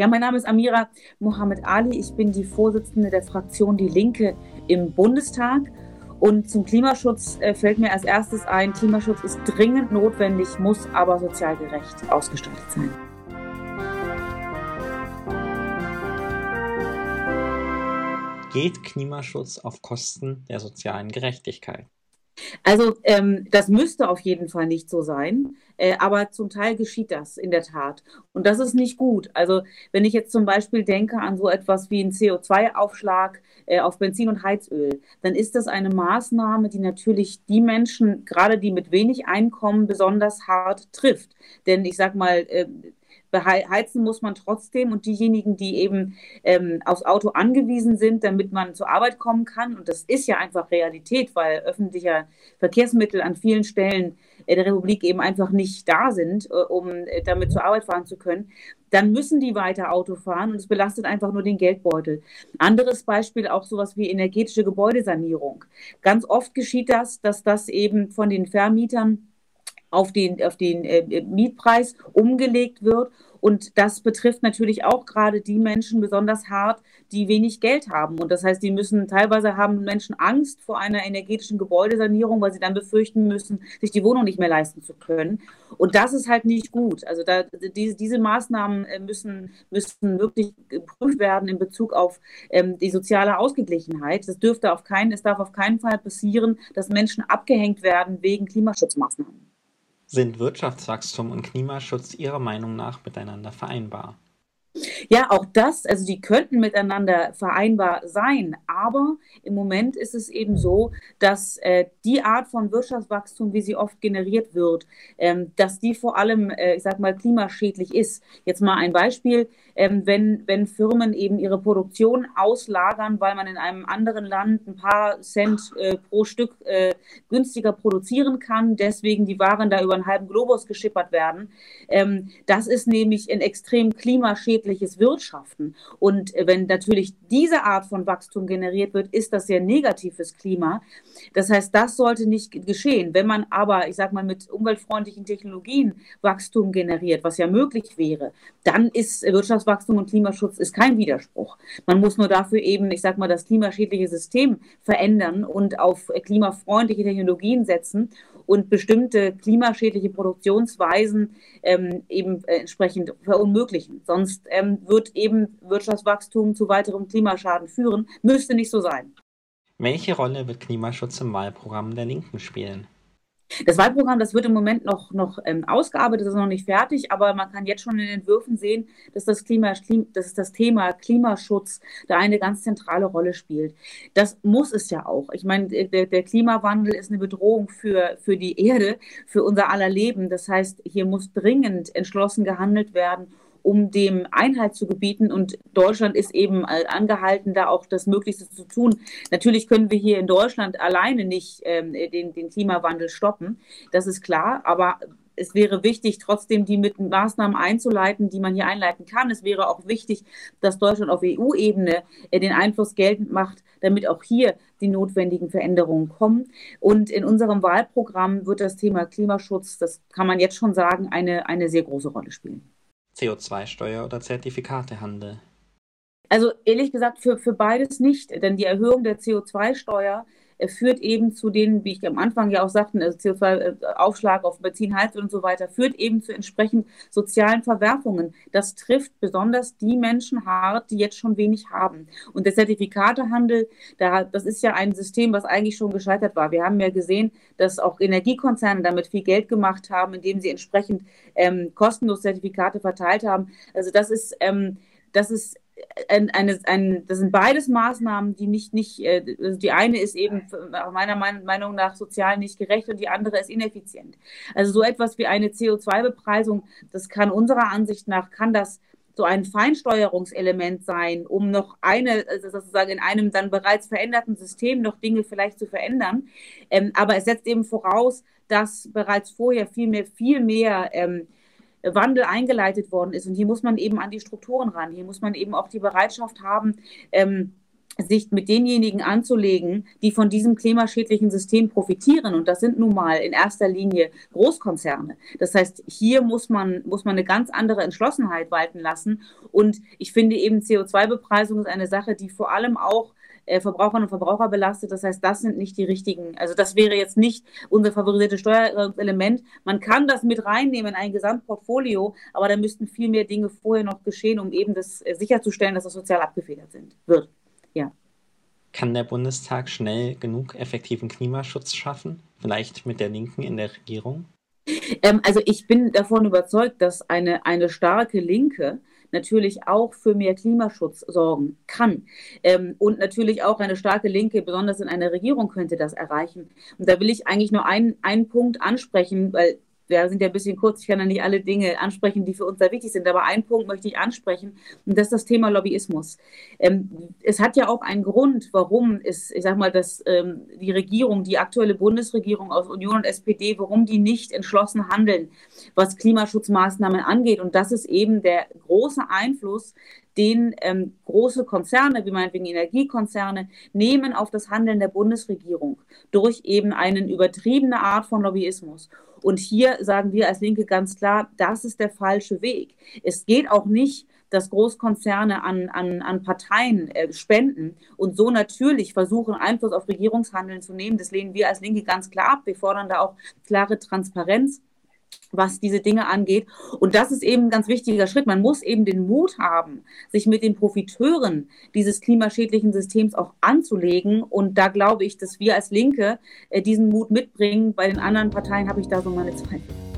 Ja, mein Name ist Amira Mohammed Ali. Ich bin die Vorsitzende der Fraktion Die Linke im Bundestag. Und zum Klimaschutz äh, fällt mir als erstes ein, Klimaschutz ist dringend notwendig, muss aber sozial gerecht ausgestaltet sein. Geht Klimaschutz auf Kosten der sozialen Gerechtigkeit? Also ähm, das müsste auf jeden Fall nicht so sein, äh, aber zum Teil geschieht das in der Tat. Und das ist nicht gut. Also wenn ich jetzt zum Beispiel denke an so etwas wie einen CO2-Aufschlag äh, auf Benzin und Heizöl, dann ist das eine Maßnahme, die natürlich die Menschen, gerade die mit wenig Einkommen, besonders hart trifft. Denn ich sage mal, äh, beheizen muss man trotzdem und diejenigen, die eben ähm, aufs Auto angewiesen sind, damit man zur Arbeit kommen kann, und das ist ja einfach Realität, weil öffentliche Verkehrsmittel an vielen Stellen der Republik eben einfach nicht da sind, äh, um äh, damit zur Arbeit fahren zu können, dann müssen die weiter Auto fahren und es belastet einfach nur den Geldbeutel. Anderes Beispiel auch sowas wie energetische Gebäudesanierung. Ganz oft geschieht das, dass das eben von den Vermietern auf den, auf den äh, Mietpreis umgelegt wird. Und das betrifft natürlich auch gerade die Menschen besonders hart, die wenig Geld haben. Und das heißt, die müssen teilweise haben Menschen Angst vor einer energetischen Gebäudesanierung, weil sie dann befürchten müssen, sich die Wohnung nicht mehr leisten zu können. Und das ist halt nicht gut. Also da, diese, diese Maßnahmen äh, müssen, müssen wirklich geprüft werden in Bezug auf ähm, die soziale Ausgeglichenheit. Das dürfte auf keinen, es darf auf keinen Fall passieren, dass Menschen abgehängt werden wegen Klimaschutzmaßnahmen. Sind Wirtschaftswachstum und Klimaschutz Ihrer Meinung nach miteinander vereinbar? Ja, auch das, also die könnten miteinander vereinbar sein, aber im Moment ist es eben so, dass äh, die Art von Wirtschaftswachstum, wie sie oft generiert wird, ähm, dass die vor allem, äh, ich sag mal, klimaschädlich ist. Jetzt mal ein Beispiel, ähm, wenn, wenn Firmen eben ihre Produktion auslagern, weil man in einem anderen Land ein paar Cent äh, pro Stück äh, günstiger produzieren kann, deswegen die Waren da über einen halben Globus geschippert werden. Ähm, das ist nämlich ein extrem klimaschädliches schädliches Wirtschaften. Und wenn natürlich diese Art von Wachstum generiert wird, ist das sehr negatives Klima. Das heißt, das sollte nicht geschehen. Wenn man aber, ich sage mal, mit umweltfreundlichen Technologien Wachstum generiert, was ja möglich wäre, dann ist Wirtschaftswachstum und Klimaschutz ist kein Widerspruch. Man muss nur dafür eben, ich sage mal, das klimaschädliche System verändern und auf klimafreundliche Technologien setzen und bestimmte klimaschädliche Produktionsweisen ähm, eben äh, entsprechend verunmöglichen. Sonst ähm, wird eben Wirtschaftswachstum zu weiterem Klimaschaden führen. Müsste nicht so sein. Welche Rolle wird Klimaschutz im Wahlprogramm der Linken spielen? Das Wahlprogramm, das wird im Moment noch, noch ähm, ausgearbeitet, das ist noch nicht fertig, aber man kann jetzt schon in den Entwürfen sehen, dass das, Klima, dass das Thema Klimaschutz da eine ganz zentrale Rolle spielt. Das muss es ja auch. Ich meine, der, der Klimawandel ist eine Bedrohung für, für die Erde, für unser aller Leben. Das heißt, hier muss dringend entschlossen gehandelt werden um dem Einhalt zu gebieten. Und Deutschland ist eben angehalten, da auch das Möglichste zu tun. Natürlich können wir hier in Deutschland alleine nicht ähm, den, den Klimawandel stoppen. Das ist klar. Aber es wäre wichtig, trotzdem die mit Maßnahmen einzuleiten, die man hier einleiten kann. Es wäre auch wichtig, dass Deutschland auf EU-Ebene äh, den Einfluss geltend macht, damit auch hier die notwendigen Veränderungen kommen. Und in unserem Wahlprogramm wird das Thema Klimaschutz, das kann man jetzt schon sagen, eine, eine sehr große Rolle spielen. CO2-Steuer oder Zertifikatehandel? Also ehrlich gesagt für, für beides nicht, denn die Erhöhung der CO2-Steuer äh, führt eben zu den, wie ich am Anfang ja auch sagte, also CO2-Aufschlag auf Benzin, Heiz und so weiter, führt eben zu entsprechend sozialen Verwerfungen. Das trifft besonders die Menschen hart, die jetzt schon wenig haben. Und der Zertifikatehandel, da, das ist ja ein System, was eigentlich schon gescheitert war. Wir haben ja gesehen, dass auch Energiekonzerne damit viel Geld gemacht haben, indem sie entsprechend ähm, kostenlos Zertifikate verteilt haben. Also das ist, ähm, das ist ein, eine, ein, das sind beides Maßnahmen, die nicht, nicht, äh, also die eine ist eben meiner Meinung nach sozial nicht gerecht und die andere ist ineffizient. Also so etwas wie eine CO2-Bepreisung, das kann unserer Ansicht nach, kann das so ein Feinsteuerungselement sein, um noch eine, also sozusagen in einem dann bereits veränderten System noch Dinge vielleicht zu verändern. Ähm, aber es setzt eben voraus, dass bereits vorher viel mehr, viel mehr ähm, Wandel eingeleitet worden ist. Und hier muss man eben an die Strukturen ran. Hier muss man eben auch die Bereitschaft haben, ähm, sich mit denjenigen anzulegen, die von diesem klimaschädlichen System profitieren. Und das sind nun mal in erster Linie Großkonzerne. Das heißt, hier muss man, muss man eine ganz andere Entschlossenheit walten lassen. Und ich finde eben CO2-Bepreisung ist eine Sache, die vor allem auch äh, Verbraucherinnen und Verbraucher belastet. Das heißt, das sind nicht die richtigen, also das wäre jetzt nicht unser favorisiertes Steuerelement. Man kann das mit reinnehmen in ein Gesamtportfolio, aber da müssten viel mehr Dinge vorher noch geschehen, um eben das äh, sicherzustellen, dass das sozial abgefedert sind, wird. Ja. Kann der Bundestag schnell genug effektiven Klimaschutz schaffen? Vielleicht mit der Linken in der Regierung? Ähm, also ich bin davon überzeugt, dass eine, eine starke Linke natürlich auch für mehr Klimaschutz sorgen kann. Ähm, und natürlich auch eine starke Linke, besonders in einer Regierung, könnte das erreichen. Und da will ich eigentlich nur einen, einen Punkt ansprechen, weil wir sind ja ein bisschen kurz, ich kann ja nicht alle Dinge ansprechen, die für uns sehr wichtig sind, aber einen Punkt möchte ich ansprechen und das ist das Thema Lobbyismus. Ähm, es hat ja auch einen Grund, warum es, ich sag mal, dass ähm, die Regierung, die aktuelle Bundesregierung aus Union und SPD, warum die nicht entschlossen handeln, was Klimaschutzmaßnahmen angeht und das ist eben der große Einfluss, den ähm, große Konzerne, wie meinetwegen Energiekonzerne, nehmen auf das Handeln der Bundesregierung durch eben eine übertriebene Art von Lobbyismus. Und hier sagen wir als Linke ganz klar, das ist der falsche Weg. Es geht auch nicht, dass Großkonzerne an, an, an Parteien äh, spenden und so natürlich versuchen, Einfluss auf Regierungshandeln zu nehmen. Das lehnen wir als Linke ganz klar ab. Wir fordern da auch klare Transparenz was diese Dinge angeht. Und das ist eben ein ganz wichtiger Schritt. Man muss eben den Mut haben, sich mit den Profiteuren dieses klimaschädlichen Systems auch anzulegen. Und da glaube ich, dass wir als Linke äh, diesen Mut mitbringen. Bei den anderen Parteien habe ich da so meine Zweifel.